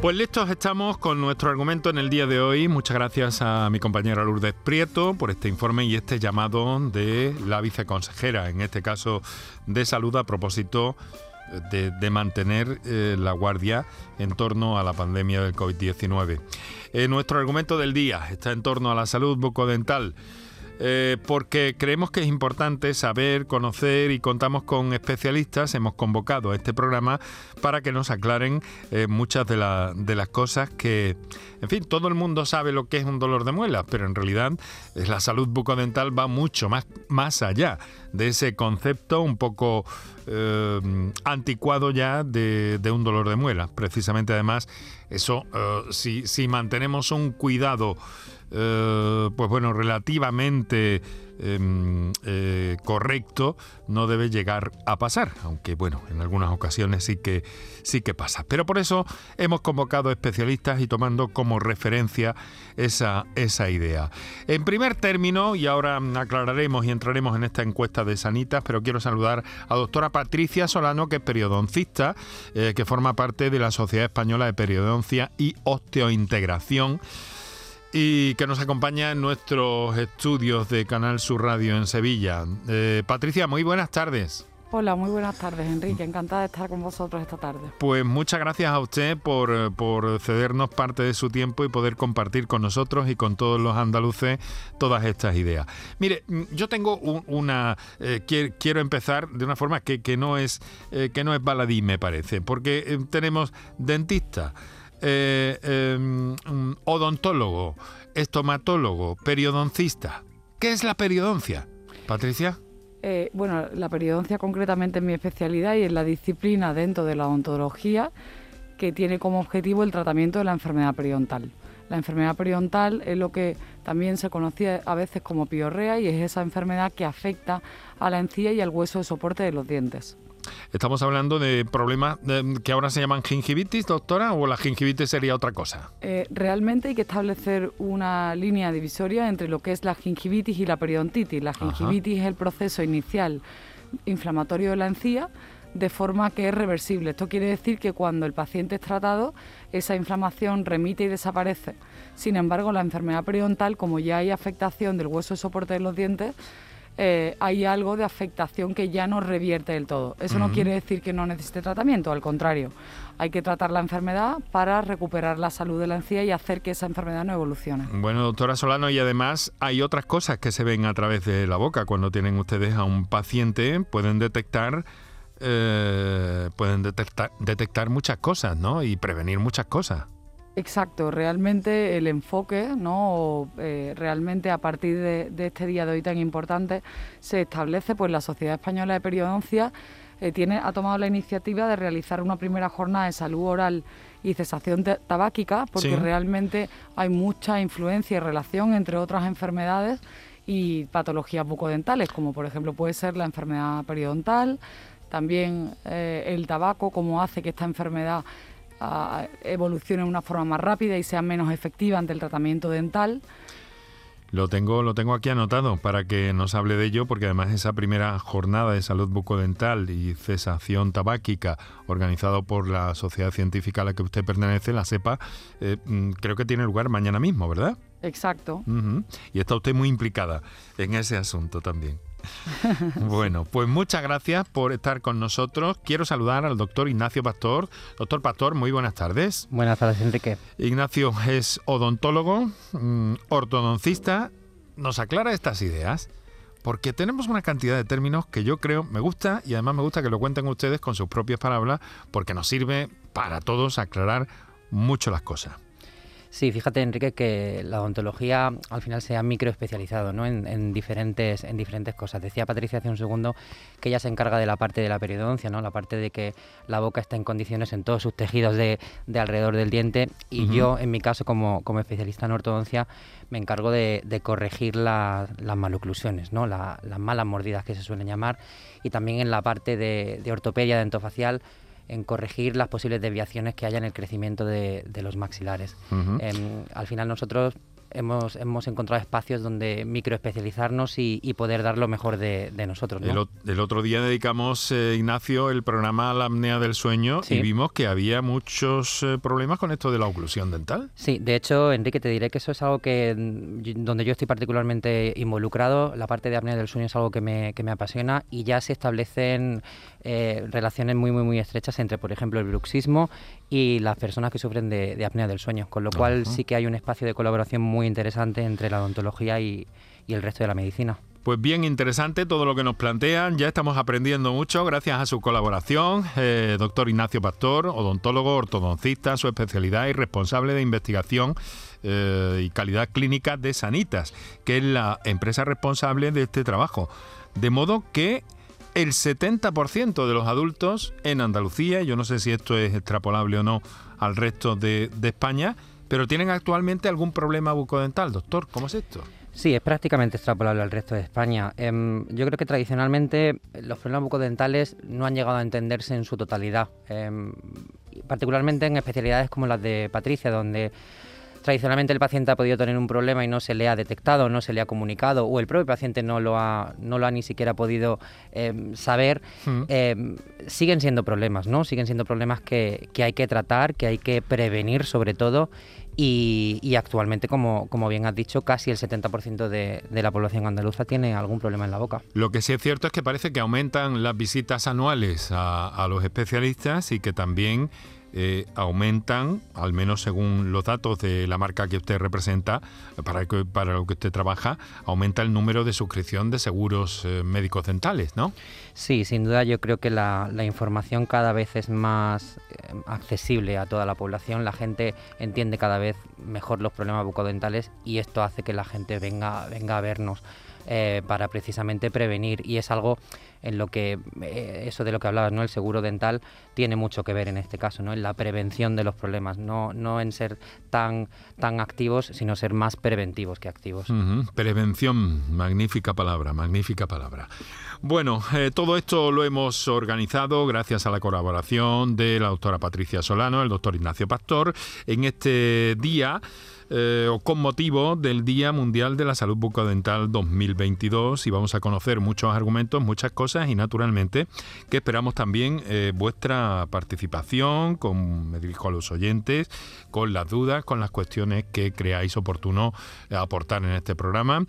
Pues listos estamos con nuestro argumento en el día de hoy. Muchas gracias a mi compañera Lourdes Prieto por este informe y este llamado de la viceconsejera, en este caso de salud, a propósito de, mantener eh, la guardia en torno a la pandemia del COVID-19. Eh, nuestro argumento del día está en torno a la salud bucodental. Eh, porque creemos que es importante saber, conocer y contamos con especialistas. Hemos convocado a este programa para que nos aclaren eh, muchas de, las cosas que, en fin, todo el mundo sabe lo que es un dolor de muelas, pero en realidad eh, la salud bucodental va mucho más, más allá de ese concepto un poco anticuado ya de, un dolor de muelas. Precisamente además, eso, si, si mantenemos un cuidado eh, pues bueno, relativamente em, eh, correcto, no debe llegar a pasar, aunque bueno, en algunas ocasiones sí que, sí que pasa. Pero por eso hemos convocado especialistas y tomando como referencia esa, esa idea. En primer término, y ahora aclararemos y entraremos en esta encuesta de Sanitas, pero quiero saludar a doctora Patricia Solano, que es periodoncista, eh, que forma parte de la Sociedad Española de Periodoncia y Osteointegración y que nos acompaña en nuestros estudios de Canal Sur Radio en Sevilla. Eh, Patricia, muy buenas tardes. Hola, muy buenas tardes, Enrique. Encantada de estar con vosotros esta tarde. Pues muchas gracias a usted por, por, cedernos parte de su tiempo y poder compartir con nosotros y con todos los andaluces todas estas ideas. Mire, yo tengo una... Eh, quiero empezar de una forma que, no es, eh, que no es baladí, me parece, porque tenemos dentistas eh, em, odontólogo, estomatólogo, periodoncista. ¿Qué es la periodoncia, Patricia? Eh, bueno, la periodoncia concretamente es mi especialidad y es la disciplina dentro de la odontología que tiene como objetivo el tratamiento de la enfermedad periodontal. La enfermedad periodontal es lo que también se conocía a veces como piorrea y es esa enfermedad que afecta a la encía y al hueso de soporte de los dientes. Estamos hablando de problemas que ahora se llaman gingivitis, doctora, o la gingivitis sería otra cosa. Eh, realmente hay que establecer una línea divisoria entre lo que es la gingivitis y la periodontitis. La gingivitis es el proceso inicial inflamatorio de la encía de forma que es reversible. Esto quiere decir que cuando el paciente es tratado, esa inflamación remite y desaparece. Sin embargo, la enfermedad periodontal, como ya hay afectación del hueso de soporte de los dientes, eh, hay algo de afectación que ya no revierte del todo. Eso no quiere decir que no necesite tratamiento, al contrario, hay que tratar la enfermedad para recuperar la salud de la encía y hacer que esa enfermedad no evolucione. Bueno, doctora Solano, y además hay otras cosas que se ven a través de la boca. Cuando tienen ustedes a un paciente, pueden detectar... Eh, pueden detectar, detectar muchas cosas, ¿no? Y prevenir muchas cosas. Exacto, realmente el enfoque, ¿no? Eh, realmente a partir de, este día de hoy tan importante se establece, pues la Sociedad Española de Periodoncia eh, tiene, ha tomado la iniciativa de realizar una primera jornada de salud oral y cesación tabáquica, porque realmente hay mucha influencia y relación entre otras enfermedades y patologías bucodentales, como por ejemplo puede ser la enfermedad periodontal, también eh, el tabaco, como hace que esta enfermedad evolucione de una forma más rápida y sea menos efectiva ante el tratamiento dental. Lo tengo, lo tengo aquí anotado para que nos hable de ello, porque además esa primera jornada de salud bucodental y cesación tabáquica organizado por la sociedad científica a la que usted pertenece, la SEPA, eh, mm, creo que tiene lugar mañana mismo, ¿verdad? Exacto. Y está usted muy implicada en ese asunto también. bueno, pues muchas gracias por estar con nosotros. Quiero saludar al doctor Ignacio Pastor. Doctor Pastor, muy buenas tardes. Buenas tardes, Enrique. Ignacio es odontólogo, mm, ortodoncista. ¿Nos aclara estas ideas? Porque tenemos una cantidad de términos que yo creo me gusta y además me gusta que lo cuenten ustedes con sus propias palabras porque nos sirve para todos aclarar mucho las cosas. Sí, fíjate Enrique que la odontología al final se ha microespecializado ¿no? en, diferentes, en diferentes cosas. Decía Patricia hace un segundo que ella se encarga de la parte de la periodoncia, ¿no? la parte de que la boca está en condiciones en todos sus tejidos de, alrededor del diente y yo en mi caso como, especialista en ortodoncia me encargo de, corregir las maloclusiones, ¿no? las malas mordidas que se suelen llamar y también en la parte de, de ortopedia dentofacial en corregir las posibles desviaciones que haya en el crecimiento de, los maxilares. Em, al final nosotros hemos, hemos encontrado espacios donde microespecializarnos y, y poder dar lo mejor de, nosotros. El, otro día dedicamos, eh, Ignacio, el programa a la apnea del sueño y vimos que había muchos eh, problemas con esto de la oclusión dental. Sí, de hecho, Enrique, te diré que eso es algo que donde yo estoy particularmente involucrado. La parte de apnea del sueño es algo que me, que me apasiona y ya se establecen eh, relaciones muy, muy, muy estrechas entre, por ejemplo, el bruxismo y las personas que sufren de, apnea del sueño, con lo cual sí que hay un espacio de colaboración muy interesante entre la odontología y, el resto de la medicina. Pues bien interesante todo lo que nos plantean, ya estamos aprendiendo mucho gracias a su colaboración. Eh, doctor Ignacio Pastor, odontólogo, ortodoncista, su especialidad y responsable de investigación eh, y calidad clínica de Sanitas, que es la empresa responsable de este trabajo. De modo que el 70% de los adultos en Andalucía, yo no sé si esto es extrapolable o no al resto de, España, pero tienen actualmente algún problema bucodental. Doctor, ¿cómo es esto? Sí, es prácticamente extrapolable al resto de España. Em, yo creo que tradicionalmente los problemas bucodentales no han llegado a entenderse en su totalidad, em, particularmente en especialidades como las de Patricia, donde tradicionalmente el paciente ha podido tener un problema y no se le ha detectado, no se le ha comunicado, o el propio paciente no lo ha, no lo ha ni siquiera podido eh, saber, hmm. eh, siguen siendo problemas, ¿no? Siguen siendo problemas que, hay que tratar, que hay que prevenir sobre todo. Y, actualmente, como, como, bien has dicho, casi el 70% de, de, la población andaluza tiene algún problema en la boca. Lo que sí es cierto es que parece que aumentan las visitas anuales a, a los especialistas y que también eh, aumentan, al menos según los datos de la marca que usted representa, para, que, lo que usted trabaja, aumenta el número de suscripción de seguros eh, médicos dentales, ¿no? Sí, sin duda yo creo que la, información cada vez es más eh, accesible a toda la población, la gente entiende cada vez mejor los problemas bucodentales y esto hace que la gente venga, venga a vernos. Eh, para precisamente prevenir y es algo en lo que eh, eso de lo que hablabas, ¿no? El seguro dental tiene mucho que ver en este caso, ¿no? En la prevención de los problemas, no, no en ser tan, tan activos, sino ser más preventivos que activos. Prevención, magnífica palabra, magnífica palabra. Bueno, eh, todo esto lo hemos organizado gracias a la colaboración de la doctora Patricia Solano, el doctor Ignacio Pastor, en este día eh, o con motivo del Día Mundial de la Salud Bucodental 2022 y vamos a conocer muchos argumentos, muchas cosas y naturalmente que esperamos también eh, vuestra participación, con, me dirijo a los oyentes, con las dudas, con las cuestiones que creáis oportuno aportar en este programa.